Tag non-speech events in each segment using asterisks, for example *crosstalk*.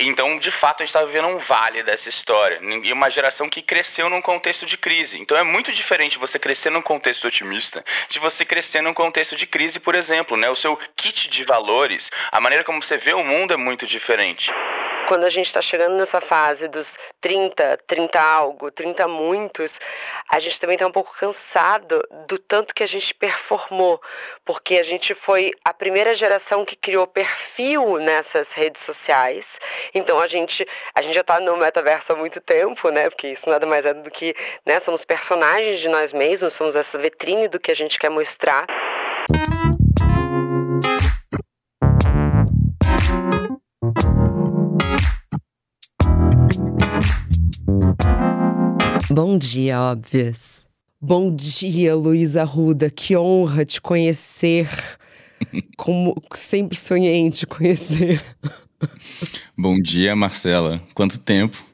Então, de fato, a gente está vivendo um vale dessa história. E uma geração que cresceu num contexto de crise. Então, é muito diferente você crescer num contexto otimista de você crescer num contexto de crise, por exemplo. Né? O seu kit de valores, a maneira como você vê o mundo é muito diferente quando a gente está chegando nessa fase dos 30, 30 algo, 30 muitos, a gente também está um pouco cansado do tanto que a gente performou, porque a gente foi a primeira geração que criou perfil nessas redes sociais. Então a gente, a gente já está no metaverso há muito tempo, né? Porque isso nada mais é do que, né? Somos personagens de nós mesmos, somos essa vitrine do que a gente quer mostrar. Bom dia, óbvias. Bom dia, Luísa Ruda. Que honra te conhecer. Como sempre sonhei em te conhecer. Bom dia, Marcela. Quanto tempo?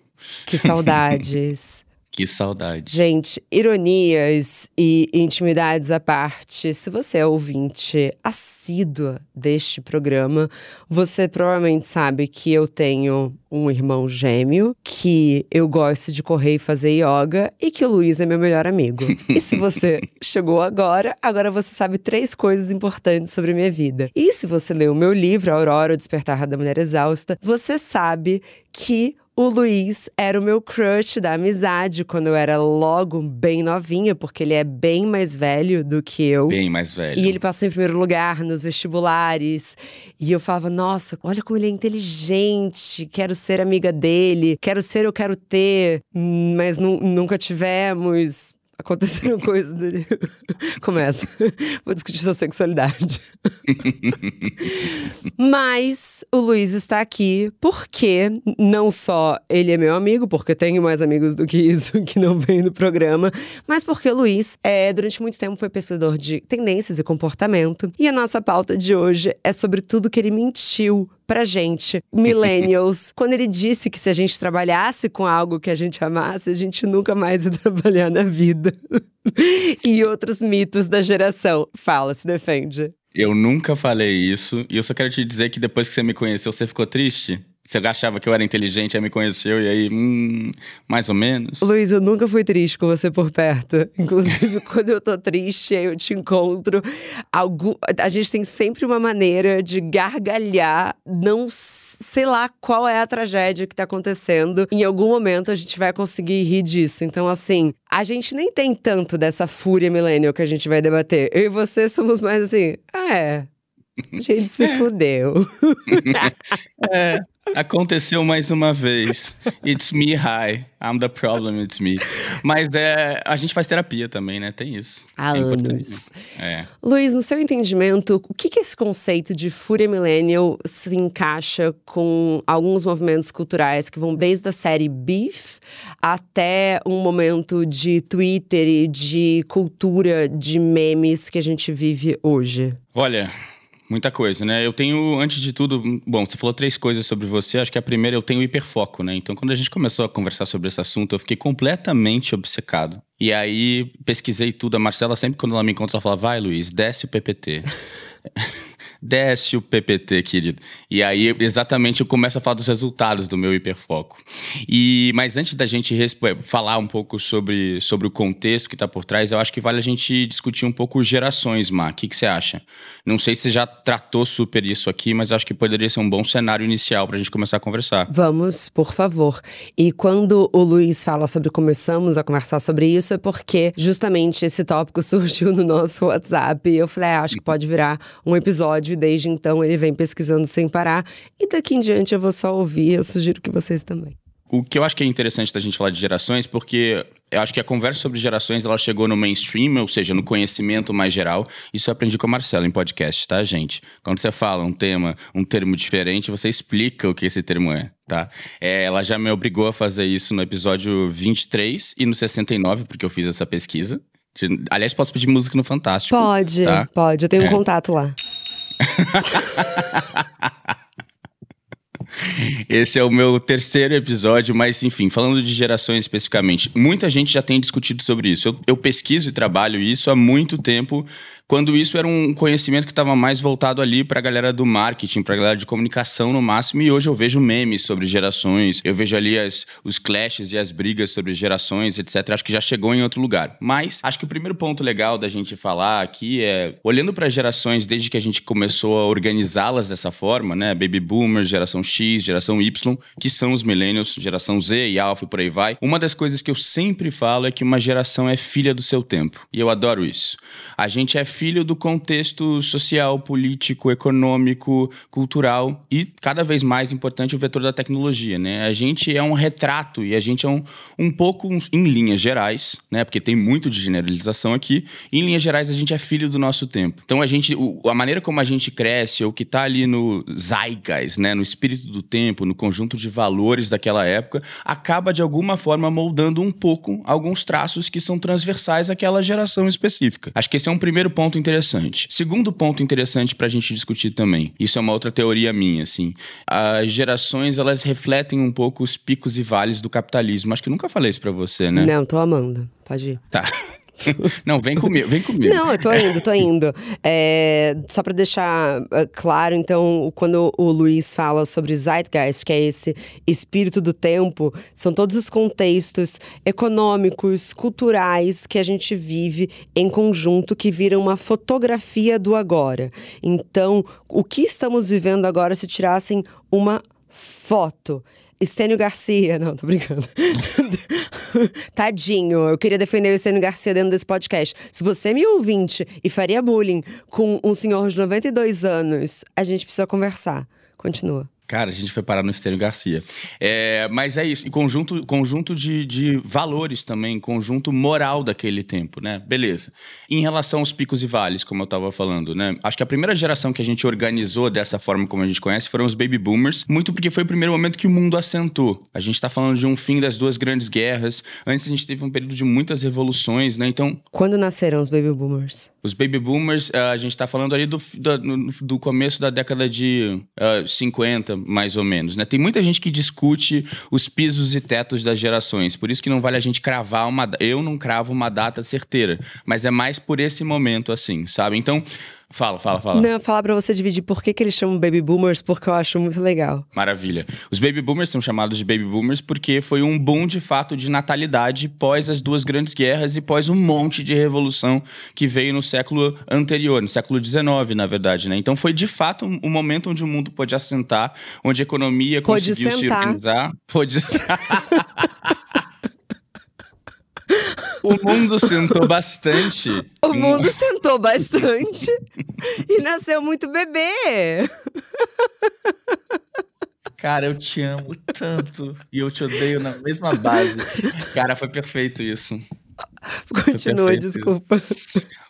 Que saudades. *laughs* Que saudade. Gente, ironias e intimidades à parte, se você é ouvinte assídua deste programa, você provavelmente sabe que eu tenho um irmão gêmeo, que eu gosto de correr e fazer yoga e que o Luiz é meu melhor amigo. e se você *laughs* chegou agora, agora você sabe três coisas importantes sobre a minha vida. E se você leu o meu livro, Aurora, o Despertar da Mulher Exausta, você sabe que o Luiz era o meu crush da amizade quando eu era logo bem novinha, porque ele é bem mais velho do que eu. Bem mais velho. E ele passou em primeiro lugar nos vestibulares. E eu falava, nossa, olha como ele é inteligente, quero ser amiga dele, quero ser, eu quero ter, mas nunca tivemos aconteceram *laughs* coisas dele. Começa. Vou discutir sua sexualidade. *laughs* Mas o Luiz está aqui porque não só ele é meu amigo, porque tenho mais amigos do que isso *laughs* que não vem do programa, mas porque o Luiz é, durante muito tempo foi pesquisador de tendências e comportamento. E a nossa pauta de hoje é sobre tudo que ele mentiu pra gente, millennials, *laughs* quando ele disse que se a gente trabalhasse com algo que a gente amasse, a gente nunca mais ia *laughs* trabalhar na vida. e outros mitos da geração. Fala, se defende. Eu nunca falei isso, e eu só quero te dizer que depois que você me conheceu, você ficou triste? Você achava que eu era inteligente, aí me conheceu e aí, hum, mais ou menos. Luiz, eu nunca fui triste com você por perto. *laughs* Inclusive, quando eu tô triste, aí eu te encontro. Algum, a gente tem sempre uma maneira de gargalhar, não sei lá qual é a tragédia que tá acontecendo. Em algum momento a gente vai conseguir rir disso. Então, assim, a gente nem tem tanto dessa fúria millennial que a gente vai debater. Eu e você somos mais assim, ah, é. A gente se *laughs* fudeu. é. Aconteceu mais uma vez. It's me, hi. I'm the problem, it's me. Mas é, a gente faz terapia também, né? Tem isso. Há é anos. É. Luiz, no seu entendimento, o que, que esse conceito de fúria millennial se encaixa com alguns movimentos culturais que vão desde a série Beef até um momento de Twitter e de cultura de memes que a gente vive hoje? Olha, Muita coisa, né? Eu tenho, antes de tudo, bom, você falou três coisas sobre você. Acho que a primeira, eu tenho hiperfoco, né? Então, quando a gente começou a conversar sobre esse assunto, eu fiquei completamente obcecado. E aí, pesquisei tudo. A Marcela, sempre quando ela me encontra, ela fala: vai, Luiz, desce o PPT. *laughs* desce o PPT, querido. E aí, exatamente, eu começo a falar dos resultados do meu hiperfoco. E, mas antes da gente falar um pouco sobre, sobre o contexto que está por trás, eu acho que vale a gente discutir um pouco gerações, Má. O que, que você acha? Não sei se você já tratou super isso aqui, mas acho que poderia ser um bom cenário inicial para a gente começar a conversar. Vamos, por favor. E quando o Luiz fala sobre começamos a conversar sobre isso, é porque justamente esse tópico *laughs* surgiu no nosso WhatsApp. E eu falei, ah, acho que pode virar um episódio e desde então ele vem pesquisando sem parar. E daqui em diante eu vou só ouvir, eu sugiro que vocês também. O que eu acho que é interessante da gente falar de gerações, porque eu acho que a conversa sobre gerações ela chegou no mainstream, ou seja, no conhecimento mais geral. Isso eu aprendi com a Marcela em podcast, tá, gente? Quando você fala um tema, um termo diferente, você explica o que esse termo é, tá? É, ela já me obrigou a fazer isso no episódio 23 e no 69, porque eu fiz essa pesquisa. Aliás, posso pedir música no Fantástico. Pode, tá? pode. Eu tenho é. um contato lá. *laughs* Esse é o meu terceiro episódio, mas enfim, falando de gerações especificamente, muita gente já tem discutido sobre isso. Eu, eu pesquiso e trabalho isso há muito tempo quando isso era um conhecimento que estava mais voltado ali para a galera do marketing, para a galera de comunicação no máximo, e hoje eu vejo memes sobre gerações, eu vejo ali as, os clashes e as brigas sobre gerações, etc. Acho que já chegou em outro lugar. Mas acho que o primeiro ponto legal da gente falar aqui é, olhando para gerações desde que a gente começou a organizá-las dessa forma, né? Baby Boomers, geração X, geração Y, que são os millennials, geração Z e Alpha e por aí vai. Uma das coisas que eu sempre falo é que uma geração é filha do seu tempo. E eu adoro isso. A gente é filho do contexto social, político, econômico, cultural e cada vez mais importante o vetor da tecnologia, né? A gente é um retrato e a gente é um, um pouco em linhas gerais, né? Porque tem muito de generalização aqui. em linhas gerais a gente é filho do nosso tempo. Então a gente, o, a maneira como a gente cresce, ou que está ali no zeitgeist, né? No espírito do tempo, no conjunto de valores daquela época, acaba de alguma forma moldando um pouco alguns traços que são transversais àquela geração específica. Acho que esse é um primeiro ponto interessante. Segundo ponto interessante para a gente discutir também. Isso é uma outra teoria minha, assim. As gerações elas refletem um pouco os picos e vales do capitalismo. Acho que nunca falei isso para você, né? Não, tô amando. Pode ir. Tá. *laughs* Não, vem comigo, vem comigo. Não, eu tô indo, tô indo. É, só para deixar é, claro, então, quando o Luiz fala sobre Zeitgeist, que é esse espírito do tempo, são todos os contextos econômicos, culturais que a gente vive em conjunto que viram uma fotografia do agora. Então, o que estamos vivendo agora se tirassem uma foto Estênio Garcia. Não, tô brincando. *laughs* Tadinho, eu queria defender o Estênio Garcia dentro desse podcast. Se você é me ouvinte e faria bullying com um senhor de 92 anos, a gente precisa conversar. Continua. Cara, a gente foi parar no Estênio Garcia. É, mas é isso. E conjunto, conjunto de, de valores também, conjunto moral daquele tempo, né? Beleza. Em relação aos picos e vales, como eu estava falando, né? Acho que a primeira geração que a gente organizou dessa forma como a gente conhece foram os baby boomers, muito porque foi o primeiro momento que o mundo assentou. A gente está falando de um fim das duas grandes guerras. Antes a gente teve um período de muitas revoluções, né? Então. Quando nasceram os baby boomers? Os baby boomers, eh, a gente está falando ali do, do, do, começo da década de eh, uh, 50 mais ou menos. Né? Tem muita gente que discute os pisos e tetos das gerações, por isso que não vale a gente cravar uma. Eu não cravo uma data certeira, mas é mais por esse momento assim, sabe? Então, Fala, fala, fala. Não, falar pra você dividir por que, que eles chamam Baby Boomers, porque eu acho muito legal. Maravilha. Os Baby Boomers são chamados de Baby Boomers porque foi um boom de fato de natalidade pós as duas grandes guerras e pós um monte de revolução que veio no século anterior, no século XIX, na verdade, né? Então foi de fato um, um momento onde o mundo pôde assentar, onde a economia conseguiu se organizar. Pôde. *laughs* O mundo sentou bastante. O mundo sentou bastante e nasceu muito bebê. Cara, eu te amo tanto e eu te odeio na mesma base. Cara, foi perfeito isso. *laughs* Continua, desculpa.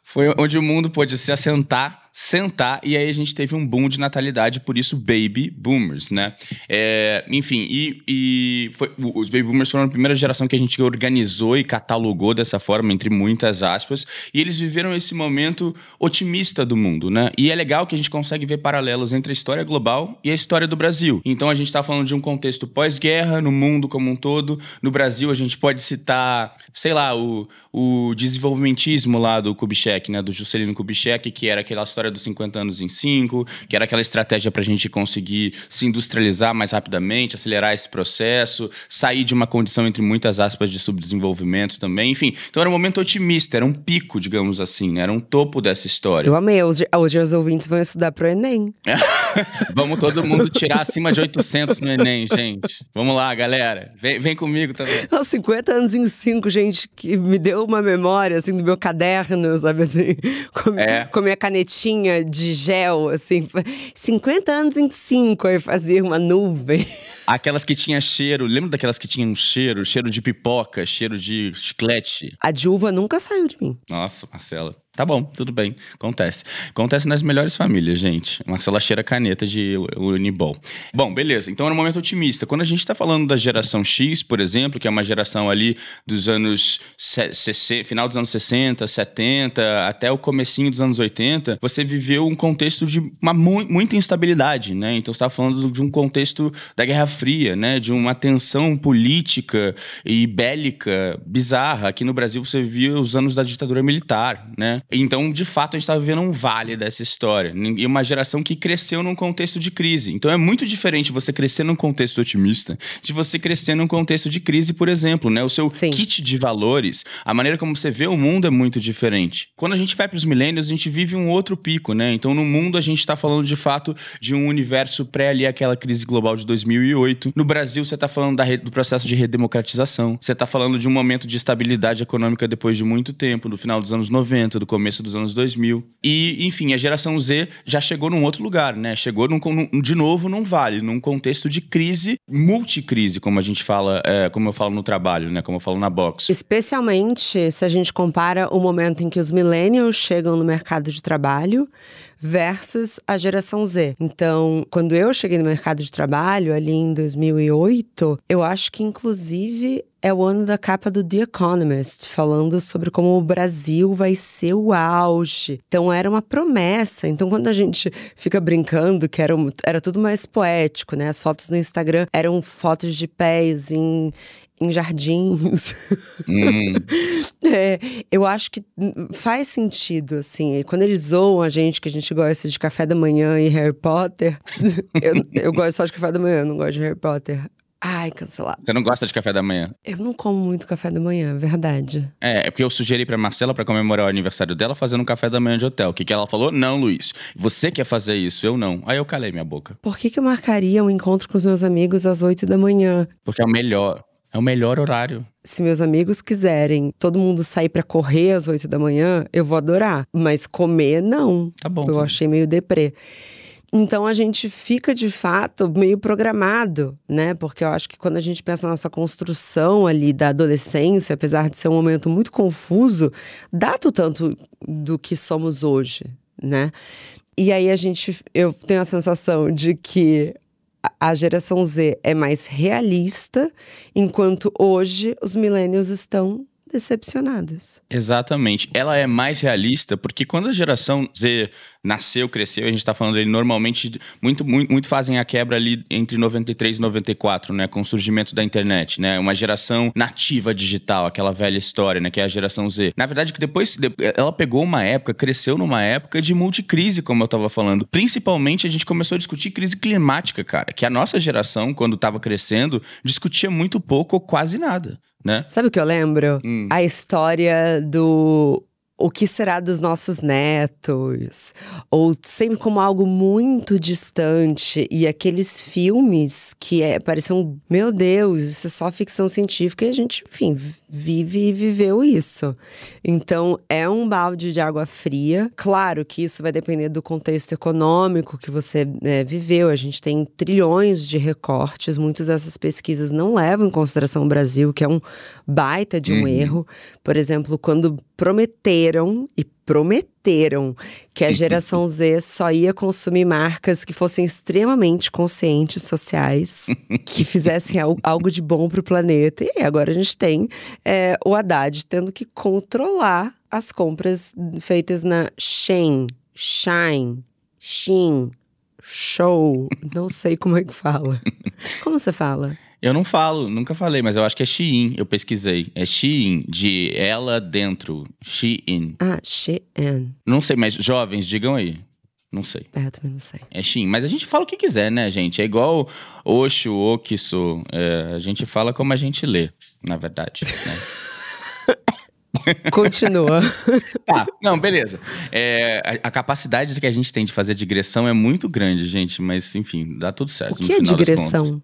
Foi onde o mundo pôde se assentar sentar e aí a gente teve um boom de natalidade, por isso baby boomers, né? É, enfim, e, e foi, os baby boomers foram a primeira geração que a gente organizou e catalogou dessa forma, entre muitas aspas, e eles viveram esse momento otimista do mundo, né? E é legal que a gente consegue ver paralelos entre a história global e a história do Brasil. Então a gente está falando de um contexto pós-guerra no mundo como um todo. No Brasil a gente pode citar, sei lá, o, o desenvolvimentismo lá do Kubitschek, né? Do Juscelino Kubitschek, que era aquela história dos 50 anos em 5, que era aquela estratégia para a gente conseguir se industrializar mais rapidamente, acelerar esse processo, sair de uma condição, entre muitas aspas, de subdesenvolvimento também. Enfim, então era um momento otimista, era um pico, digamos assim, né? era um topo dessa história. Eu amei. Hoje, hoje os ouvintes vão estudar pro Enem. *laughs* Vamos todo mundo tirar acima de 800 no Enem, gente. Vamos lá, galera. Vem, vem comigo também. Nossa, 50 anos em 5, gente, que me deu uma memória, assim, do meu caderno, sabe assim? *laughs* Com, é. com minha canetinha de gel, assim, 50 anos em 5, aí fazia uma nuvem. *laughs* Aquelas que tinha cheiro, lembra daquelas que tinham cheiro? Cheiro de pipoca, cheiro de chiclete. A de uva nunca saiu de mim. Nossa, Marcela. Tá bom, tudo bem. Acontece. Acontece nas melhores famílias, gente. Marcela cheira caneta de Unibol. Bom, beleza. Então era um momento otimista. Quando a gente está falando da geração X, por exemplo, que é uma geração ali dos anos... final dos anos 60, 70, até o comecinho dos anos 80, você viveu um contexto de uma mu muita instabilidade, né? Então você está falando de um contexto da Guerra Fria, né? De uma tensão política e bélica bizarra. Aqui no Brasil você vivia os anos da ditadura militar, né? Então, de fato, a gente está vivendo um vale dessa história. E uma geração que cresceu num contexto de crise. Então, é muito diferente você crescer num contexto otimista de você crescer num contexto de crise, por exemplo, né? O seu Sim. kit de valores, a maneira como você vê o mundo é muito diferente. Quando a gente vai para os milênios, a gente vive um outro pico, né? Então, no mundo, a gente está falando de fato de um universo pré ali aquela crise global de 2008. No Brasil, você está falando da, do processo de redemocratização. Você está falando de um momento de estabilidade econômica depois de muito tempo, no final dos anos 90, do começo dos anos 2000. E, enfim, a geração Z já chegou num outro lugar, né? Chegou num, de novo num vale, num contexto de crise, multicrise, como a gente fala, é, como eu falo no trabalho, né? Como eu falo na box. Especialmente se a gente compara o momento em que os millennials chegam no mercado de trabalho versus a geração Z. Então, quando eu cheguei no mercado de trabalho, ali em 2008, eu acho que inclusive é o ano da capa do The Economist, falando sobre como o Brasil vai ser o auge. Então era uma promessa. Então quando a gente fica brincando que era, era tudo mais poético, né? As fotos no Instagram eram fotos de pés em, em jardins. Hum. *laughs* é, eu acho que faz sentido, assim. Quando eles zoam a gente, que a gente gosta de café da manhã e Harry Potter. *laughs* eu, eu gosto só de café da manhã, não gosto de Harry Potter. Ai, cancelado. Você não gosta de café da manhã? Eu não como muito café da manhã, verdade. É, é porque eu sugeri pra Marcela para comemorar o aniversário dela fazendo um café da manhã de hotel. O que, que ela falou? Não, Luiz. Você quer fazer isso, eu não. Aí eu calei minha boca. Por que, que eu marcaria um encontro com os meus amigos às 8 da manhã? Porque é o melhor. É o melhor horário. Se meus amigos quiserem todo mundo sair para correr às 8 da manhã, eu vou adorar. Mas comer, não. Tá bom. Eu tá achei meio deprê. Então a gente fica de fato meio programado, né? Porque eu acho que quando a gente pensa na nossa construção ali da adolescência, apesar de ser um momento muito confuso, data tanto do que somos hoje, né? E aí a gente, eu tenho a sensação de que a geração Z é mais realista, enquanto hoje os millennials estão decepcionados. Exatamente. Ela é mais realista porque quando a geração Z nasceu, cresceu, a gente está falando ali normalmente muito, muito, muito fazem a quebra ali entre 93 e 94, né, com o surgimento da internet, né, uma geração nativa digital, aquela velha história, né, que é a geração Z. Na verdade que depois ela pegou uma época, cresceu numa época de multicrise, como eu estava falando. Principalmente a gente começou a discutir crise climática, cara, que a nossa geração quando estava crescendo discutia muito pouco ou quase nada né? Sabe o que eu lembro? Hum. A história do o que será dos nossos netos, ou sempre como algo muito distante, e aqueles filmes que é, pareciam, meu Deus, isso é só ficção científica, e a gente, enfim, vive e viveu isso. Então, é um balde de água fria. Claro que isso vai depender do contexto econômico que você né, viveu. A gente tem trilhões de recortes, muitas dessas pesquisas não levam em consideração o Brasil, que é um baita de um uhum. erro. Por exemplo, quando prometeram e prometeram que a geração *laughs* Z só ia consumir marcas que fossem extremamente conscientes sociais, *laughs* que fizessem algo de bom para o planeta. E agora a gente tem é, o Haddad tendo que controlar as compras feitas na Shein, Shine, Shein, Show. Não sei como é que fala. *laughs* Como você fala? Eu não falo, nunca falei, mas eu acho que é Shein, eu pesquisei. É Shein, de ela dentro. Shein. Ah, Shein. Não sei, mas jovens, digam aí. Não sei. É, eu também não sei. É Shein. Mas a gente fala o que quiser, né, gente? É igual Osho, Okiso. É, a gente fala como a gente lê, na verdade. Né? *laughs* Continua. *laughs* tá, não, beleza. É, a, a, capacidade que a gente tem de fazer digressão é muito grande, gente, mas enfim, dá tudo certo. O que é digressão?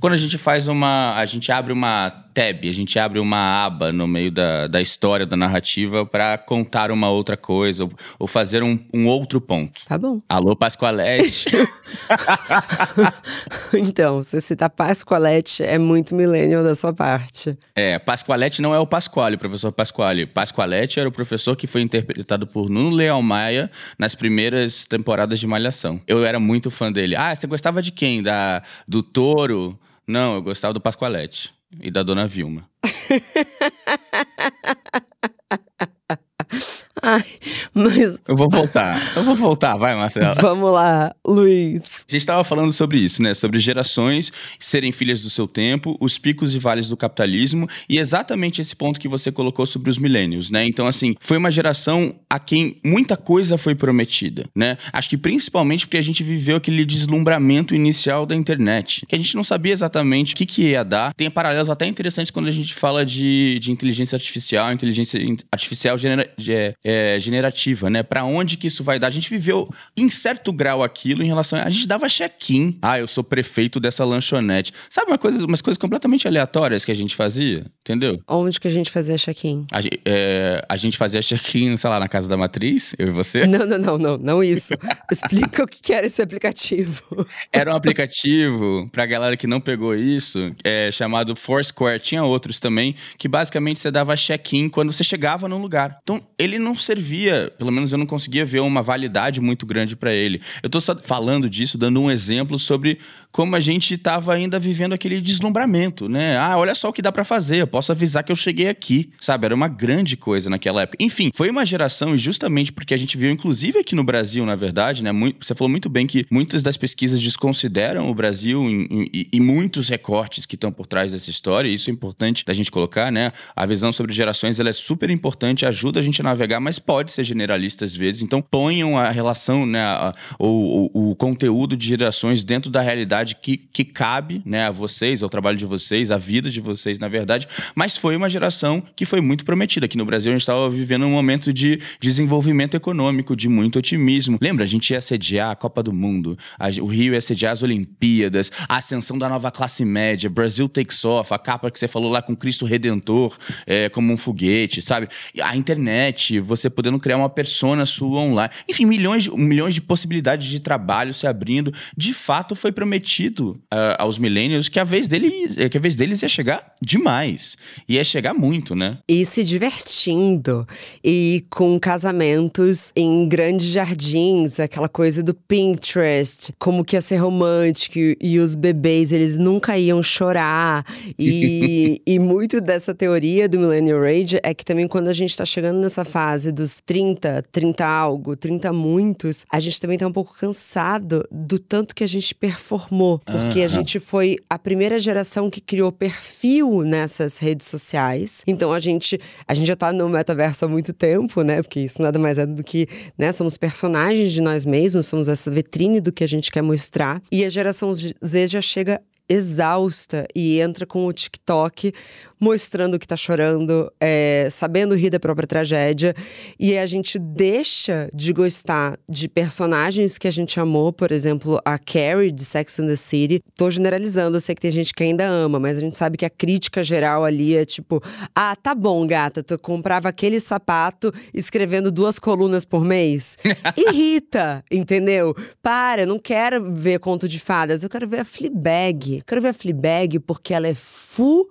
Quando a gente faz uma. A gente abre uma tab, a gente abre uma aba no meio da, da história, da narrativa, para contar uma outra coisa, ou, ou fazer um, um, outro ponto. Tá bom. Alô, Pascoalete. *laughs* então, se citar Pascoalete é muito millennial da sua parte. É, Pascoalete não é o Pasquale, professor Pasquale. Pascoalete era o professor que foi interpretado por Nuno Leal Maia nas primeiras temporadas de Malhação. Eu era muito fã dele. Ah, você gostava de quem? Da, do Touro? Não, eu gostava do Pascoalete e da Dona Vilma. *laughs* Ai, mas. Eu vou voltar. Eu vou voltar, vai, Marcela. Vamos lá, Luiz. A gente estava falando sobre isso, né? Sobre gerações serem filhas do seu tempo, os picos e vales do capitalismo e exatamente esse ponto que você colocou sobre os milênios, né? Então, assim, foi uma geração a quem muita coisa foi prometida, né? Acho que principalmente porque a gente viveu aquele deslumbramento inicial da internet, que a gente não sabia exatamente o que, que ia dar. Tem paralelos até interessantes quando a gente fala de, de inteligência artificial, inteligência artificial genera, é, é, generativa, né? Para onde que isso vai dar? A gente viveu em certo grau aquilo em relação a, a gente dava check-in. Ah, eu sou prefeito dessa lanchonete. Sabe uma coisa, umas coisas completamente aleatórias que a gente fazia, entendeu? Onde que a gente fazia check-in? A, é, a gente fazia check-in, sei lá, na casa da matriz, eu e você. Não, não, não, não, não isso. *laughs* Explica o que era esse aplicativo. Era um aplicativo, pra galera que não pegou isso, é, chamado Foursquare. Tinha outros também, que basicamente você dava check-in quando você chegava num lugar. Então, ele não servia, pelo menos eu não conseguia ver uma validade muito grande para ele. Eu só falando disso, dando um exemplo sobre como a gente estava ainda vivendo aquele deslumbramento, né? Ah, olha só o que dá para fazer, eu posso avisar que eu cheguei aqui, sabe? Era uma grande coisa naquela época. Enfim, foi uma geração, e justamente porque a gente viu, inclusive aqui no Brasil, na verdade, né? Muito, você falou muito bem que muitas das pesquisas desconsideram o Brasil e muitos recortes que estão por trás dessa história, e isso é importante da gente colocar, né? A visão sobre gerações ela é super importante, ajuda a gente a navegar, mas pode ser generalista às vezes. Então ponham a relação, né? A, o, conteúdo de gerações dentro da realidade que, que cabe né, a vocês, ao trabalho de vocês, à vida de vocês, na verdade. Mas foi uma geração que foi muito prometida. Aqui no Brasil, a gente estava vivendo um momento de desenvolvimento econômico, de muito otimismo. Lembra? A gente ia sediar a Copa do Mundo, a, o Rio ia sediar as Olimpíadas, a ascensão da nova classe média, Brasil Takes Off, a capa que você falou lá com Cristo Redentor é, como um foguete, sabe? A internet, você podendo criar uma persona sua online. Enfim, milhões de, milhões de possibilidades de trabalho se abrindo. De fato, foi prometido prometido uh, aos millennials que a vez deles, que a vez deles ia chegar demais. Ia chegar muito, né? E se divertindo. E com casamentos em grandes jardins, aquela coisa do Pinterest, como que ia ser romântico e os bebês, eles nunca iam chorar. E, *laughs* e muito dessa teoria do Millennial Rage é que também quando a gente tá chegando nessa fase dos 30, 30 algo, 30 muitos, a gente também tá um pouco cansado do tanto que a gente performou porque a gente foi a primeira geração que criou perfil nessas redes sociais. Então a gente, a gente já tá no metaverso há muito tempo, né? Porque isso nada mais é do que, né, somos personagens de nós mesmos, somos essa vitrine do que a gente quer mostrar. E a geração Z já chega exausta e entra com o TikTok mostrando que tá chorando, é, sabendo rir da própria tragédia. E a gente deixa de gostar de personagens que a gente amou, por exemplo, a Carrie de Sex and the City. Tô generalizando, eu sei que tem gente que ainda ama, mas a gente sabe que a crítica geral ali é tipo: ah, tá bom, gata, tu comprava aquele sapato escrevendo duas colunas por mês. *laughs* Irrita, entendeu? Para, eu não quero ver conto de fadas, eu quero ver a Fleabag. Quero ver a Fleabag porque ela é fudida.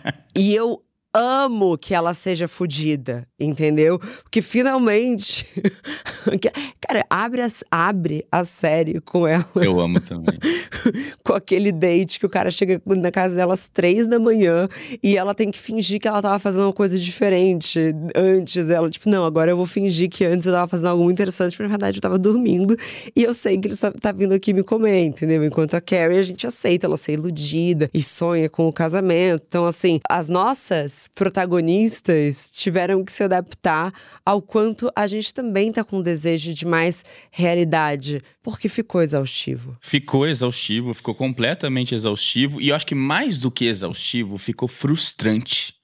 *laughs* e eu amo que ela seja fodida, entendeu? Porque finalmente. *laughs* Cara, abre, as, abre a série com ela. Eu amo também. *laughs* com aquele date que o cara chega na casa dela às três da manhã e ela tem que fingir que ela tava fazendo uma coisa diferente antes. Ela, tipo, não, agora eu vou fingir que antes eu tava fazendo algo muito interessante, porque na verdade eu tava dormindo e eu sei que ele tá, tá vindo aqui me comer, entendeu? Enquanto a Carrie a gente aceita ela ser iludida e sonha com o casamento. Então, assim, as nossas protagonistas tiveram que se adaptar ao quanto a gente também tá com desejo de mais realidade, porque ficou exaustivo. Ficou exaustivo, ficou completamente exaustivo e eu acho que mais do que exaustivo, ficou frustrante.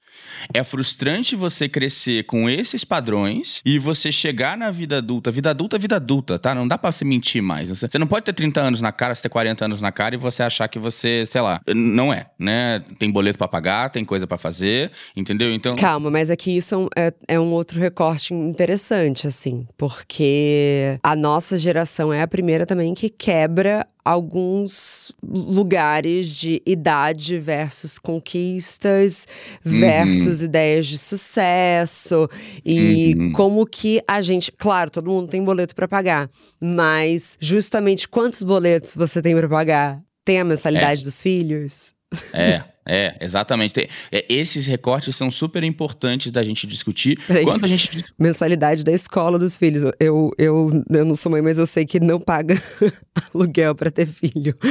É frustrante você crescer com esses padrões e você chegar na vida adulta. Vida adulta é vida adulta, tá? Não dá pra você mentir mais. Você não pode ter 30 anos na cara, você ter 40 anos na cara e você achar que você, sei lá, não é, né? Tem boleto para pagar, tem coisa para fazer, entendeu? Então. Calma, mas aqui isso é, é um outro recorte interessante, assim, porque a nossa geração é a primeira também que quebra alguns lugares de idade versus conquistas, uhum. versus ideias de sucesso e uhum. como que a gente, claro, todo mundo tem boleto para pagar, mas justamente quantos boletos você tem para pagar? Tem a mensalidade é. dos filhos? É. É, exatamente. É, esses recortes são super importantes da gente discutir. Peraí. Quando a gente. Mensalidade da escola dos filhos. Eu, eu, eu não sou mãe, mas eu sei que não paga *laughs* aluguel para ter filho. *laughs*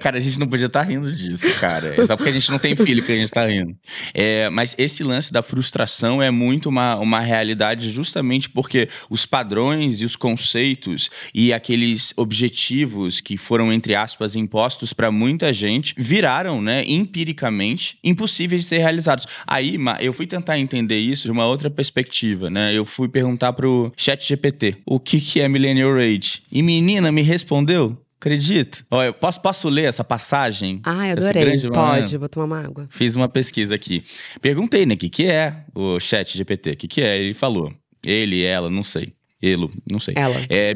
cara, a gente não podia estar tá rindo disso, cara. É só porque a gente não tem filho que a gente está rindo. É, mas esse lance da frustração é muito uma, uma realidade justamente porque os padrões e os conceitos e aqueles objetivos que foram, entre aspas, impostos para muita gente viraram, né, empiricamente, impossíveis de ser realizados. Aí, eu fui tentar entender isso de uma outra perspectiva, né? Eu fui perguntar pro chat GPT o que, que é Millennial Rage. E menina me respondeu Acredito. Olha, eu posso, posso ler essa passagem? Ah, eu adorei. Pode, vou tomar uma água. Fiz uma pesquisa aqui. Perguntei, né, o que, que é o chat GPT? O que, que é? Ele falou. Ele, ela, não sei. Elo, não sei. Ela. É,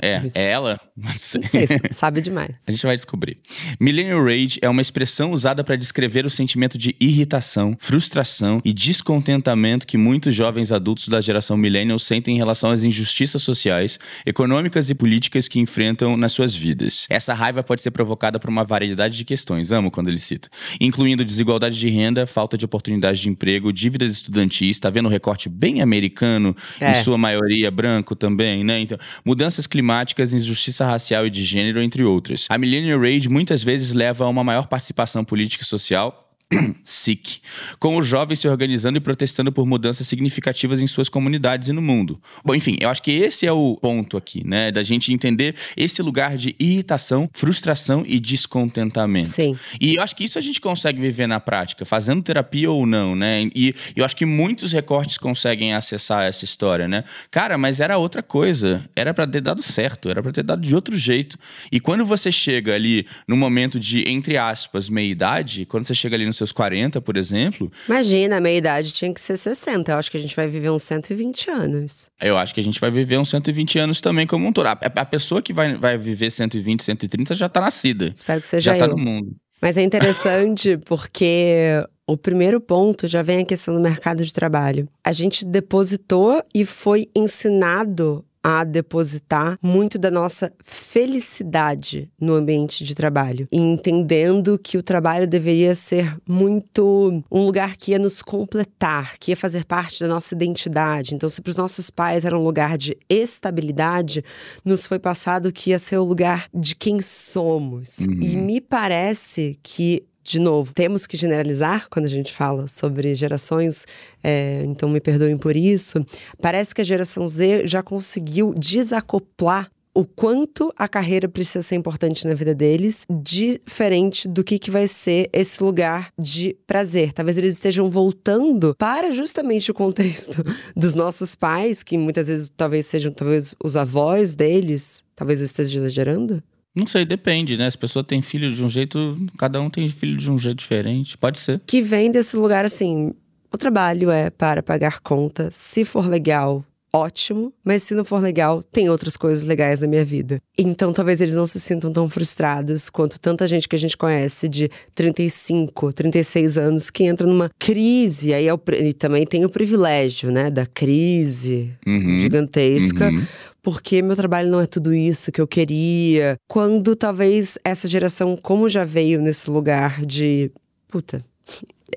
é, é ela? Não sei, sabe demais. *laughs* A gente vai descobrir. Millennial Rage é uma expressão usada para descrever o sentimento de irritação, frustração e descontentamento que muitos jovens adultos da geração millennial sentem em relação às injustiças sociais, econômicas e políticas que enfrentam nas suas vidas. Essa raiva pode ser provocada por uma variedade de questões, amo quando ele cita, incluindo desigualdade de renda, falta de oportunidades de emprego, dívidas estudantis, tá vendo o recorte bem americano, é. em sua maioria branco, branco também, né? Então, mudanças climáticas, injustiça racial e de gênero, entre outras. A Millennial Rage muitas vezes leva a uma maior participação política e social *clears throat* SIC, com os jovens se organizando e protestando por mudanças significativas em suas comunidades e no mundo. Bom, enfim, eu acho que esse é o ponto aqui, né? Da gente entender esse lugar de irritação, frustração e descontentamento. Sim. E eu acho que isso a gente consegue viver na prática, fazendo terapia ou não, né? E eu acho que muitos recortes conseguem acessar essa história, né? Cara, mas era outra coisa. Era para ter dado certo, era para ter dado de outro jeito. E quando você chega ali no momento de, entre aspas, meia-idade, quando você chega ali no seu seus 40, por exemplo. Imagina, a meia idade tinha que ser 60. Eu acho que a gente vai viver uns 120 anos. Eu acho que a gente vai viver uns 120 anos também como um todo. A, a pessoa que vai, vai viver 120, 130 já tá nascida. Espero que seja já tá eu. no mundo. Mas é interessante *laughs* porque o primeiro ponto já vem a questão do mercado de trabalho. A gente depositou e foi ensinado a depositar muito da nossa felicidade no ambiente de trabalho, entendendo que o trabalho deveria ser muito um lugar que ia nos completar, que ia fazer parte da nossa identidade. Então, se para os nossos pais era um lugar de estabilidade, nos foi passado que ia ser o lugar de quem somos. Uhum. E me parece que de novo, temos que generalizar quando a gente fala sobre gerações, é, então me perdoem por isso. Parece que a geração Z já conseguiu desacoplar o quanto a carreira precisa ser importante na vida deles, diferente do que, que vai ser esse lugar de prazer. Talvez eles estejam voltando para justamente o contexto *laughs* dos nossos pais, que muitas vezes talvez sejam talvez os avós deles. Talvez eu esteja exagerando. Não sei, depende, né? As pessoas têm filho de um jeito, cada um tem filho de um jeito diferente, pode ser. Que vem desse lugar assim, o trabalho é para pagar conta, se for legal, ótimo, mas se não for legal, tem outras coisas legais na minha vida. Então talvez eles não se sintam tão frustrados quanto tanta gente que a gente conhece de 35, 36 anos que entra numa crise, aí é o, e também tem o privilégio, né, da crise uhum, gigantesca. Uhum porque meu trabalho não é tudo isso que eu queria. Quando talvez essa geração, como já veio nesse lugar de puta,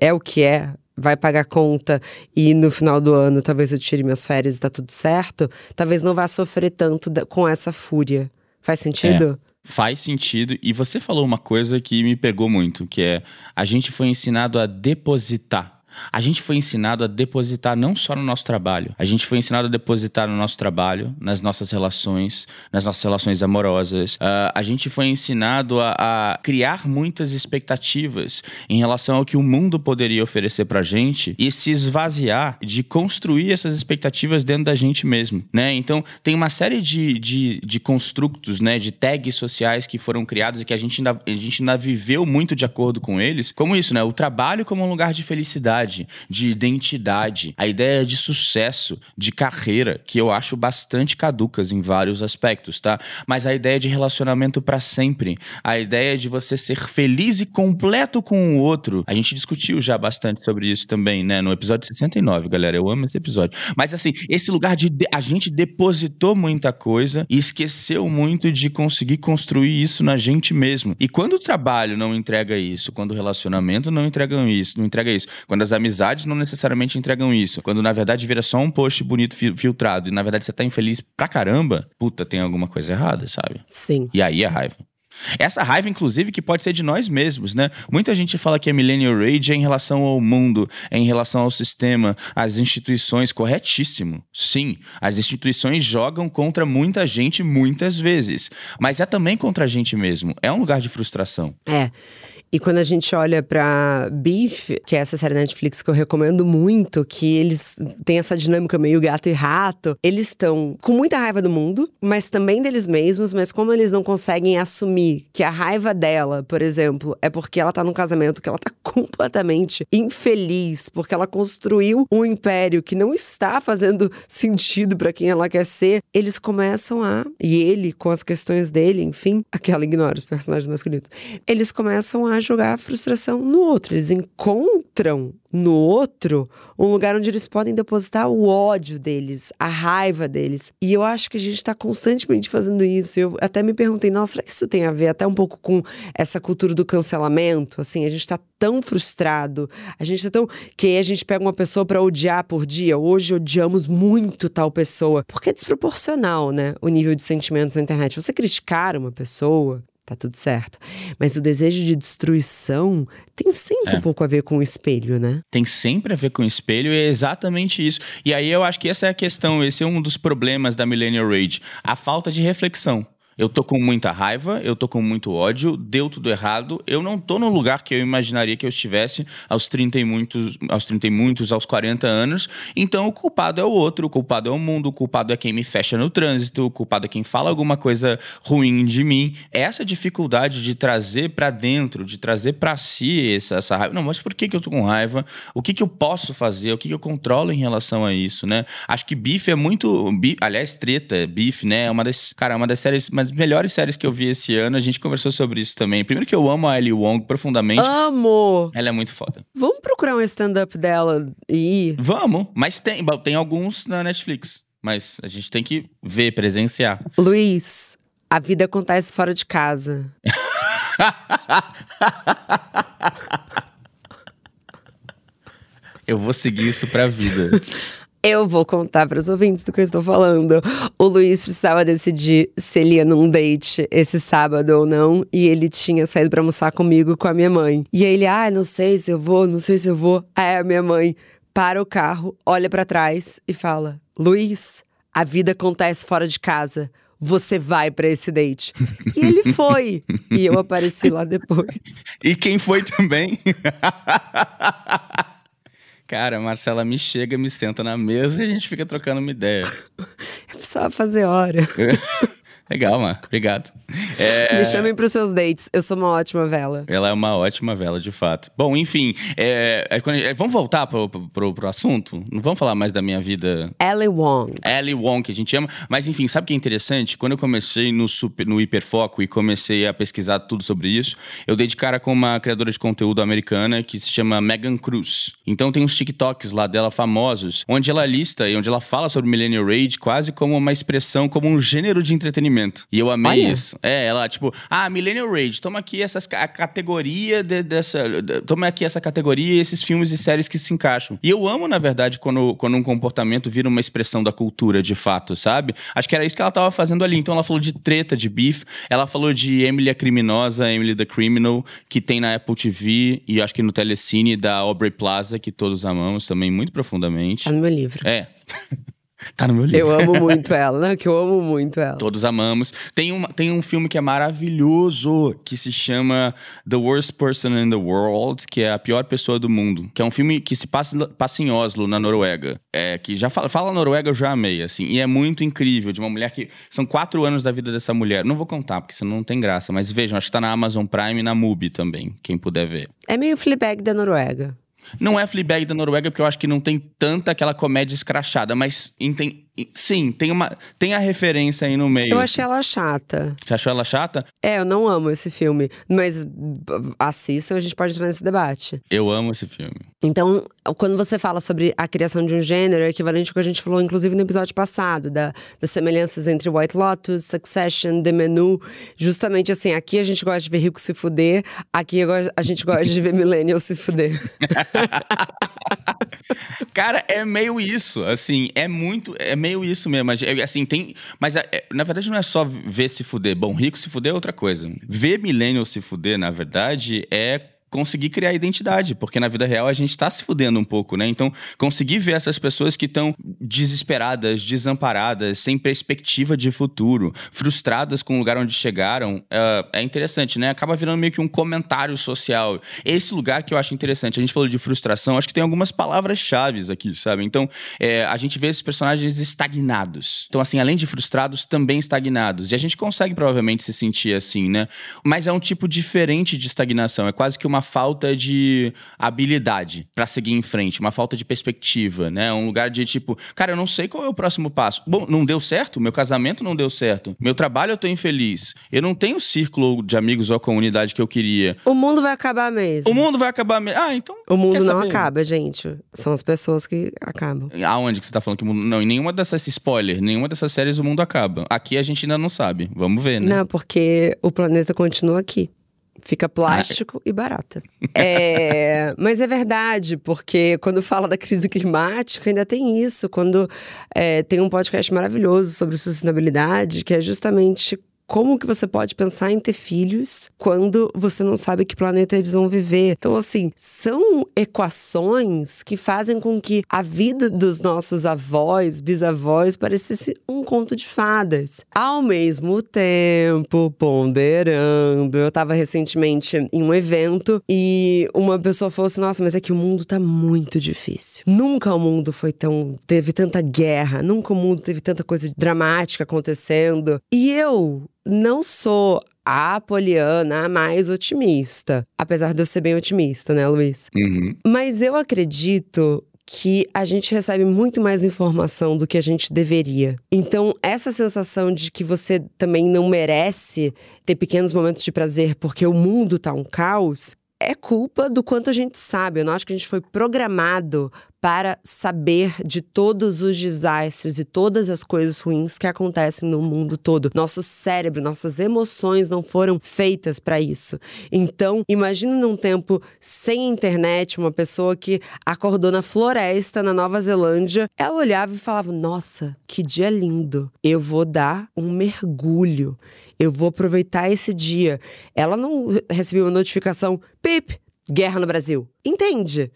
é o que é, vai pagar conta e no final do ano talvez eu tire minhas férias e tá tudo certo, talvez não vá sofrer tanto com essa fúria. Faz sentido? É. Faz sentido. E você falou uma coisa que me pegou muito, que é a gente foi ensinado a depositar a gente foi ensinado a depositar não só no nosso trabalho, a gente foi ensinado a depositar no nosso trabalho, nas nossas relações, nas nossas relações amorosas. Uh, a gente foi ensinado a, a, criar muitas expectativas em relação ao que o mundo poderia oferecer pra gente e se esvaziar de construir essas expectativas dentro da gente mesmo, né? Então, tem uma série de, de, de construtos, né, de tags sociais que foram criados e que a gente, ainda, a gente ainda viveu muito de acordo com eles, como isso, né? O trabalho como um lugar de felicidade de identidade, a ideia de sucesso, de carreira, que eu acho bastante caducas em vários aspectos, tá? Mas a ideia de relacionamento para sempre, a ideia de você ser feliz e completo com o outro. A gente discutiu já bastante sobre isso também, né, no episódio 69, galera. Eu amo esse episódio. Mas assim, esse lugar de a gente depositou muita coisa e esqueceu muito de conseguir construir isso na gente mesmo. E quando o trabalho não entrega isso, quando o relacionamento não entrega isso, não entrega isso, quando as amizades não necessariamente entregam isso, quando na verdade vira só um post bonito filtrado e na verdade você tá infeliz pra caramba, puta, tem alguma coisa errada, sabe? Sim. E aí a raiva. Essa raiva, inclusive, que pode ser de nós mesmos, né? Muita gente fala que a Millennial Rage é em relação ao mundo, é em relação ao sistema, às instituições. Corretíssimo. Sim, as instituições jogam contra muita gente muitas vezes. Mas é também contra a gente mesmo. É um lugar de frustração. É. E quando a gente olha pra Beef, que é essa série Netflix que eu recomendo muito, que eles têm essa dinâmica meio gato e rato, eles estão com muita raiva do mundo, mas também deles mesmos, mas como eles não conseguem assumir que a raiva dela, por exemplo, é porque ela tá num casamento que ela tá *laughs* completamente infeliz, porque ela construiu um império que não está fazendo sentido para quem ela quer ser, eles começam a, e ele com as questões dele, enfim, *laughs* aquela ignora os personagens masculinos, eles começam a jogar a frustração no outro. Eles encontram no outro um lugar onde eles podem depositar o ódio deles, a raiva deles. E eu acho que a gente está constantemente fazendo isso. Eu até me perguntei, nossa, será que isso tem a ver até um pouco com essa cultura do cancelamento? Assim, a gente está tão frustrado, a gente tá tão. Que aí a gente pega uma pessoa para odiar por dia. Hoje odiamos muito tal pessoa. Porque é desproporcional, né? O nível de sentimentos na internet. Você criticar uma pessoa, tá tudo certo. Mas o desejo de destruição tem sempre é. um pouco a ver com o espelho, né? Tem sempre a ver com o espelho e é exatamente isso. E aí eu acho que essa é a questão, esse é um dos problemas da Millennial Rage, a falta de reflexão. Eu tô com muita raiva, eu tô com muito ódio, deu tudo errado. Eu não tô no lugar que eu imaginaria que eu estivesse aos 30 e muitos, aos 30 e muitos, aos 40 anos. Então o culpado é o outro, o culpado é o mundo, o culpado é quem me fecha no trânsito, o culpado é quem fala alguma coisa ruim de mim. Essa dificuldade de trazer para dentro, de trazer para si essa, essa, raiva. Não, mas por que, que eu tô com raiva? O que, que eu posso fazer? O que, que eu controlo em relação a isso, né? Acho que Bife é muito. aliás, treta, Bife, né? É uma das. Cara, é uma das séries das melhores séries que eu vi esse ano, a gente conversou sobre isso também. Primeiro que eu amo a Ellie Wong profundamente. Amo! Ela é muito foda. Vamos procurar um stand-up dela e. Vamos, mas tem, tem alguns na Netflix. Mas a gente tem que ver, presenciar. Luiz, a vida acontece fora de casa. *laughs* eu vou seguir isso pra vida. *laughs* Eu vou contar para os ouvintes do que eu estou falando. O Luiz precisava decidir se ele ia num date esse sábado ou não, e ele tinha saído para almoçar comigo com a minha mãe. E aí ele, ah, não sei se eu vou, não sei se eu vou. Aí a minha mãe para o carro, olha para trás e fala: Luiz, a vida acontece fora de casa. Você vai para esse date. E ele *laughs* foi. e eu apareci lá depois. E quem foi também? *laughs* Cara, a Marcela me chega, me senta na mesa e a gente fica trocando uma ideia. *laughs* Eu precisava fazer hora. *laughs* Legal, mano. Obrigado. É... Me chamem para os seus dates. Eu sou uma ótima vela. Ela é uma ótima vela, de fato. Bom, enfim, é... É... vamos voltar pro, pro, pro, assunto? Não vamos falar mais da minha vida. Ellie Wong. Ellie Wong, que a gente ama. Mas, enfim, sabe o que é interessante? Quando eu comecei no, super, no Hiperfoco e comecei a pesquisar tudo sobre isso, eu dei de cara com uma criadora de conteúdo americana que se chama Megan Cruz. Então, tem uns TikToks lá dela famosos, onde ela lista e onde ela fala sobre Millennial Rage quase como uma expressão, como um gênero de entretenimento e eu amei Olha. isso. É, ela, tipo, ah, Millennial Rage, toma aqui essas, a categoria de, dessa. De, toma aqui essa categoria e esses filmes e séries que se encaixam. E eu amo, na verdade, quando, quando um comportamento vira uma expressão da cultura, de fato, sabe? Acho que era isso que ela tava fazendo ali. Então ela falou de treta, de beef, ela falou de Emily a Criminosa, Emily the Criminal, que tem na Apple TV e acho que no Telecine da Aubrey Plaza, que todos amamos também muito profundamente. Tá no meu livro. É. *laughs* Tá no meu livro. Eu amo *laughs* muito ela, né? Que eu amo muito ela. Todos amamos. Tem, uma, tem um filme que é maravilhoso, que se chama The Worst Person in the World, que é a pior pessoa do mundo. Que é um filme que se passa, passa em Oslo, na Noruega. É, que já fala, fala Noruega, eu já amei, assim. E é muito incrível, de uma mulher que... São quatro anos da vida dessa mulher. Não vou contar, porque senão não tem graça. Mas vejam, acho que tá na Amazon Prime e na MUBI também, quem puder ver. É meio Fleabag da Noruega. Não é Fleabag da Noruega, porque eu acho que não tem tanta aquela comédia escrachada, mas tem, sim, tem, uma, tem a referência aí no meio. Eu achei ela chata. Você achou ela chata? É, eu não amo esse filme, mas assista a gente pode entrar nesse debate. Eu amo esse filme. Então, quando você fala sobre a criação de um gênero, é equivalente ao que a gente falou, inclusive, no episódio passado, da, das semelhanças entre White Lotus, Succession, The Menu. Justamente assim, aqui a gente gosta de ver rico se fuder, aqui a gente gosta de ver millennial se fuder. *laughs* Cara, é meio isso, assim, é muito, é meio isso mesmo. Assim, tem, mas é, na verdade não é só ver se fuder. Bom, rico se fuder é outra coisa. Ver millennial se fuder, na verdade, é conseguir criar identidade, porque na vida real a gente está se fudendo um pouco, né? Então, conseguir ver essas pessoas que estão desesperadas, desamparadas, sem perspectiva de futuro, frustradas com o lugar onde chegaram, é, é interessante, né? Acaba virando meio que um comentário social. Esse lugar que eu acho interessante. A gente falou de frustração, acho que tem algumas palavras-chave aqui, sabe? Então, é, a gente vê esses personagens estagnados. Então, assim, além de frustrados, também estagnados. E a gente consegue provavelmente se sentir assim, né? Mas é um tipo diferente de estagnação. É quase que uma uma falta de habilidade para seguir em frente, uma falta de perspectiva, né? Um lugar de tipo, cara, eu não sei qual é o próximo passo. Bom, não deu certo, meu casamento não deu certo, meu trabalho eu tô infeliz, eu não tenho o círculo de amigos ou a comunidade que eu queria. O mundo vai acabar mesmo. O mundo vai acabar mesmo. Ah, então. O mundo não acaba, gente. São as pessoas que acabam. Aonde que você tá falando que o mundo. Não, em nenhuma dessas spoiler, nenhuma dessas séries o mundo acaba. Aqui a gente ainda não sabe. Vamos ver, né? Não, porque o planeta continua aqui. Fica plástico e barata. É, mas é verdade, porque quando fala da crise climática, ainda tem isso. Quando é, tem um podcast maravilhoso sobre sustentabilidade, que é justamente como que você pode pensar em ter filhos quando você não sabe que planeta eles vão viver? Então, assim, são equações que fazem com que a vida dos nossos avós, bisavós, parecesse um conto de fadas. Ao mesmo tempo, ponderando. Eu estava recentemente em um evento e uma pessoa falou assim: Nossa, mas é que o mundo tá muito difícil. Nunca o mundo foi tão. teve tanta guerra, nunca o mundo teve tanta coisa dramática acontecendo. E eu não sou a Poliana a mais otimista. Apesar de eu ser bem otimista, né, Luiz? Uhum. Mas eu acredito que a gente recebe muito mais informação do que a gente deveria. Então, essa sensação de que você também não merece ter pequenos momentos de prazer porque o mundo tá um caos, é culpa do quanto a gente sabe. Eu não acho que a gente foi programado para saber de todos os desastres e todas as coisas ruins que acontecem no mundo todo. Nosso cérebro, nossas emoções não foram feitas para isso. Então, imagine num tempo sem internet, uma pessoa que acordou na floresta na Nova Zelândia, ela olhava e falava: "Nossa, que dia lindo. Eu vou dar um mergulho." Eu vou aproveitar esse dia. Ela não recebeu uma notificação, pip, guerra no Brasil. Entende?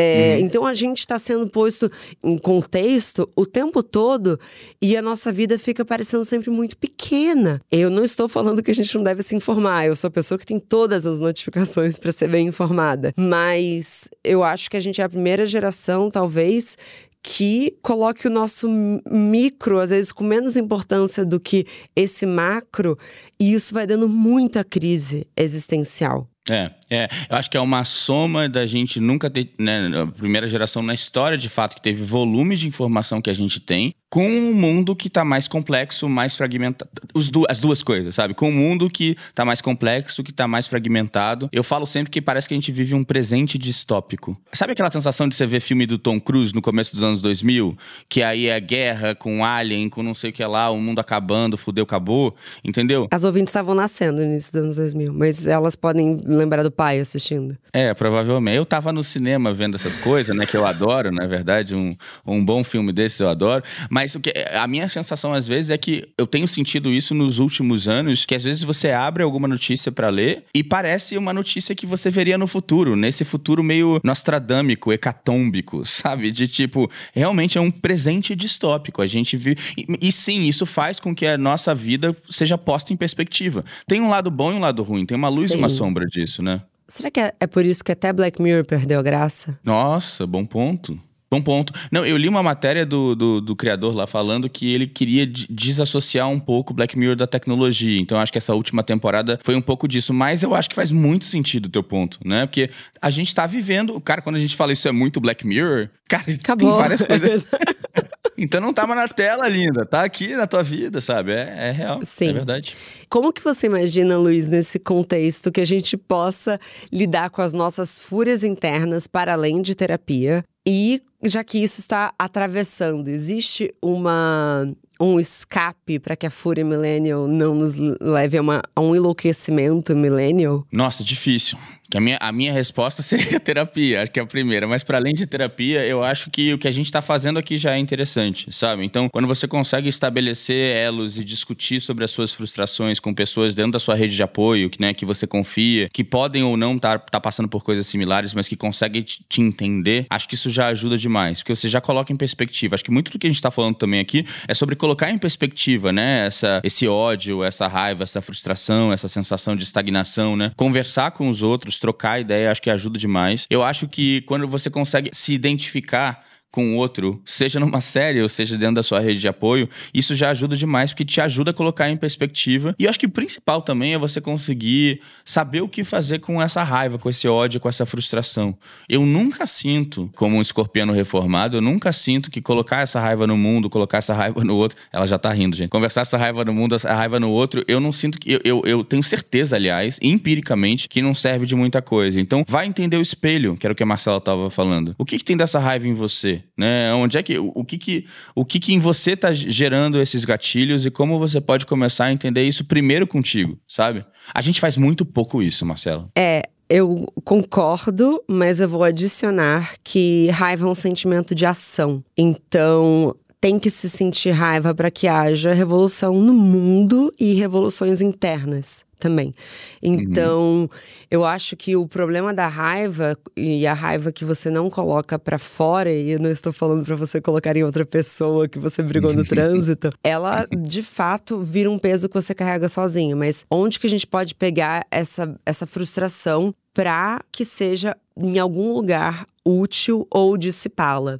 É, uhum. Então a gente está sendo posto em contexto o tempo todo e a nossa vida fica parecendo sempre muito pequena. Eu não estou falando que a gente não deve se informar, eu sou a pessoa que tem todas as notificações para ser bem informada. Mas eu acho que a gente é a primeira geração, talvez, que coloque o nosso micro, às vezes com menos importância do que esse macro, e isso vai dando muita crise existencial. É, é, eu acho que é uma soma da gente nunca ter, né, a primeira geração na história de fato que teve volume de informação que a gente tem, com um mundo que está mais complexo, mais fragmentado. Du as duas coisas, sabe? Com um mundo que está mais complexo, que está mais fragmentado. Eu falo sempre que parece que a gente vive um presente distópico. Sabe aquela sensação de você ver filme do Tom Cruise no começo dos anos 2000? Que aí é guerra com alien, com não sei o que lá, o mundo acabando, fudeu, acabou, entendeu? As ouvintes estavam nascendo no início dos anos 2000, mas elas podem lembrar do pai assistindo. É, provavelmente. Eu tava no cinema vendo essas coisas, né, que eu adoro, na verdade, um, um bom filme desses eu adoro. Mas o que, a minha sensação às vezes é que eu tenho sentido isso nos últimos anos, que às vezes você abre alguma notícia para ler e parece uma notícia que você veria no futuro, nesse futuro meio nostradâmico, hecatômbico, *laughs* sabe? De tipo, realmente é um presente distópico. A gente vive. E, e sim, isso faz com que a nossa vida seja posta em perspectiva. Tem um lado bom e um lado ruim, tem uma luz sim. e uma sombra disso, né? Será que é, é por isso que até Black Mirror perdeu a graça? Nossa, bom ponto. Bom ponto. Não, eu li uma matéria do, do, do, criador lá falando que ele queria desassociar um pouco Black Mirror da tecnologia. Então, acho que essa última temporada foi um pouco disso. Mas eu acho que faz muito sentido o teu ponto, né? Porque a gente tá vivendo. Cara, quando a gente fala isso é muito Black Mirror, cara, Acabou. tem várias coisas. *laughs* então não tava na tela, linda. Tá aqui na tua vida, sabe? É, é real. Sim. É verdade. Como que você imagina, Luiz, nesse contexto, que a gente possa lidar com as nossas fúrias internas para além de terapia? E já que isso está atravessando, existe uma um escape para que a fúria millennial não nos leve a, uma, a um enlouquecimento millennial? Nossa, difícil. Que a, minha, a minha resposta *laughs* seria terapia, acho que é a primeira. Mas para além de terapia, eu acho que o que a gente está fazendo aqui já é interessante, sabe? Então, quando você consegue estabelecer elos e discutir sobre as suas frustrações com pessoas dentro da sua rede de apoio, que, né, que você confia, que podem ou não estar tá, tá passando por coisas similares, mas que conseguem te, te, entender, acho que isso já ajuda demais, porque você já coloca em perspectiva. Acho que muito do que a gente está falando também aqui é sobre colocar em perspectiva, né? Essa, esse ódio, essa raiva, essa frustração, essa sensação de estagnação, né? Conversar com os outros trocar ideia, acho que ajuda demais. Eu acho que quando você consegue se identificar com o outro, seja numa série ou seja dentro da sua rede de apoio, isso já ajuda demais, porque te ajuda a colocar em perspectiva. E eu acho que o principal também é você conseguir saber o que fazer com essa raiva, com esse ódio, com essa frustração. Eu nunca sinto, como um escorpiano reformado, eu nunca sinto que colocar essa raiva no mundo, colocar essa raiva no outro. Ela já tá rindo, gente. Conversar essa raiva no mundo, essa raiva no outro, eu não sinto que. Eu, eu, eu tenho certeza, aliás, empiricamente, que não serve de muita coisa. Então, vai entender o espelho, que era o que a Marcela tava falando. O que, que tem dessa raiva em você? Né? Onde é que o, que que o que que em você está gerando esses gatilhos e como você pode começar a entender isso primeiro contigo, sabe? A gente faz muito pouco isso, Marcelo. É, eu concordo, mas eu vou adicionar que raiva é um sentimento de ação. Então, tem que se sentir raiva para que haja revolução no mundo e revoluções internas também. Então, uhum. eu acho que o problema da raiva e a raiva que você não coloca para fora, e eu não estou falando para você colocar em outra pessoa que você brigou no *laughs* trânsito, ela *laughs* de fato vira um peso que você carrega sozinho. Mas onde que a gente pode pegar essa, essa frustração para que seja em algum lugar útil ou dissipá-la.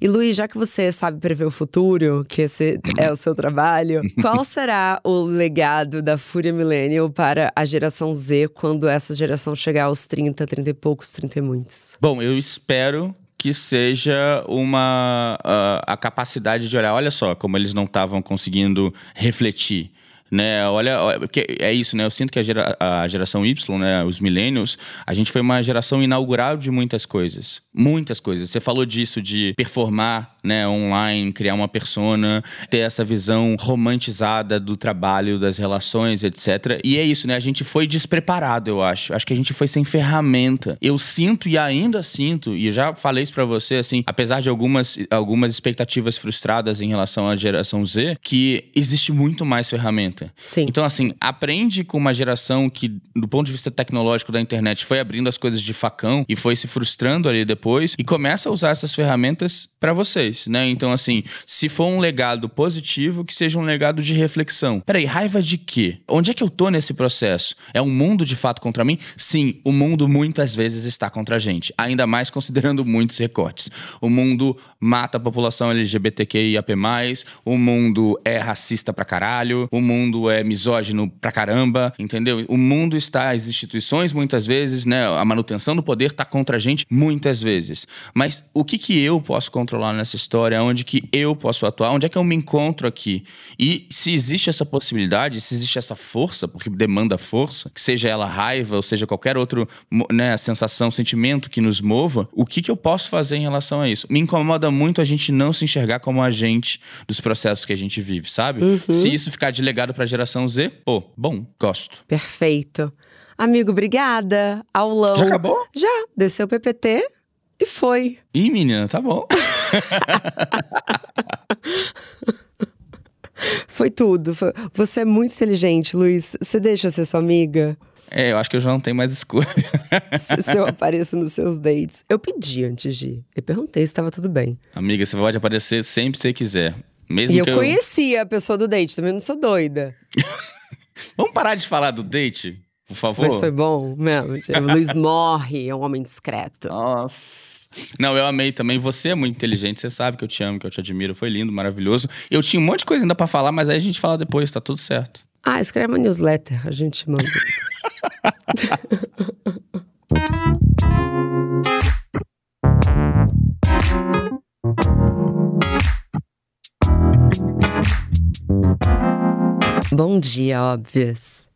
E Luiz, já que você sabe prever o futuro, que esse é o seu trabalho, *laughs* qual será o legado da Fúria Millennial para a geração Z quando essa geração chegar aos 30, 30 e poucos, 30 e muitos? Bom, eu espero que seja uma uh, a capacidade de olhar, olha só como eles não estavam conseguindo refletir né? Olha, porque é isso, né? Eu sinto que a, gera, a geração Y, né, os millennials, a gente foi uma geração inaugural de muitas coisas, muitas coisas. Você falou disso de performar, né, online, criar uma persona, ter essa visão romantizada do trabalho, das relações, etc. E é isso, né? A gente foi despreparado, eu acho. Acho que a gente foi sem ferramenta. Eu sinto e ainda sinto, e já falei isso para você assim, apesar de algumas algumas expectativas frustradas em relação à geração Z, que existe muito mais ferramenta Sim. Então, assim, aprende com uma geração que, do ponto de vista tecnológico da internet, foi abrindo as coisas de facão e foi se frustrando ali depois e começa a usar essas ferramentas para vocês, né? Então, assim, se for um legado positivo, que seja um legado de reflexão. Peraí, raiva de quê? Onde é que eu tô nesse processo? É um mundo de fato contra mim? Sim, o mundo muitas vezes está contra a gente, ainda mais considerando muitos recortes. O mundo mata a população LGBTQIAP+, o mundo é racista pra caralho, o mundo mundo é misógino pra caramba, entendeu? O mundo está, as instituições muitas vezes, né? A manutenção do poder tá contra a gente muitas vezes. Mas o que que eu posso controlar nessa história? Onde que eu posso atuar? Onde é que eu me encontro aqui? E se existe essa possibilidade, se existe essa força, porque demanda força, que seja ela raiva ou seja qualquer outro, né, sensação, sentimento que nos mova, o que que eu posso fazer em relação a isso? Me incomoda muito a gente não se enxergar como agente dos processos que a gente vive, sabe? Uhum. Se isso ficar de legado para a geração Z, pô, bom, gosto. Perfeito. Amigo, obrigada. Aulão. Já acabou? Já. Desceu o PPT e foi. Ih, menina, tá bom. *laughs* *laughs* foi tudo. Você é muito inteligente, Luiz. Você deixa ser sua amiga? É, eu acho que eu já não tenho mais escolha. *laughs* se eu apareço nos seus dates. Eu pedi antes de ir. Eu perguntei se estava tudo bem. Amiga, você pode aparecer sempre que você quiser. Mesmo e eu, eu conhecia a pessoa do date, também não sou doida. *laughs* Vamos parar de falar do date, por favor? Mas foi bom mesmo. O Luiz morre, é um homem discreto. Nossa. Não, eu amei também. Você é muito inteligente, você sabe que eu te amo, que eu te admiro. Foi lindo, maravilhoso. Eu tinha um monte de coisa ainda pra falar, mas aí a gente fala depois, tá tudo certo. Ah, escreve uma newsletter, a gente manda. *laughs* Bom dia, óbvias.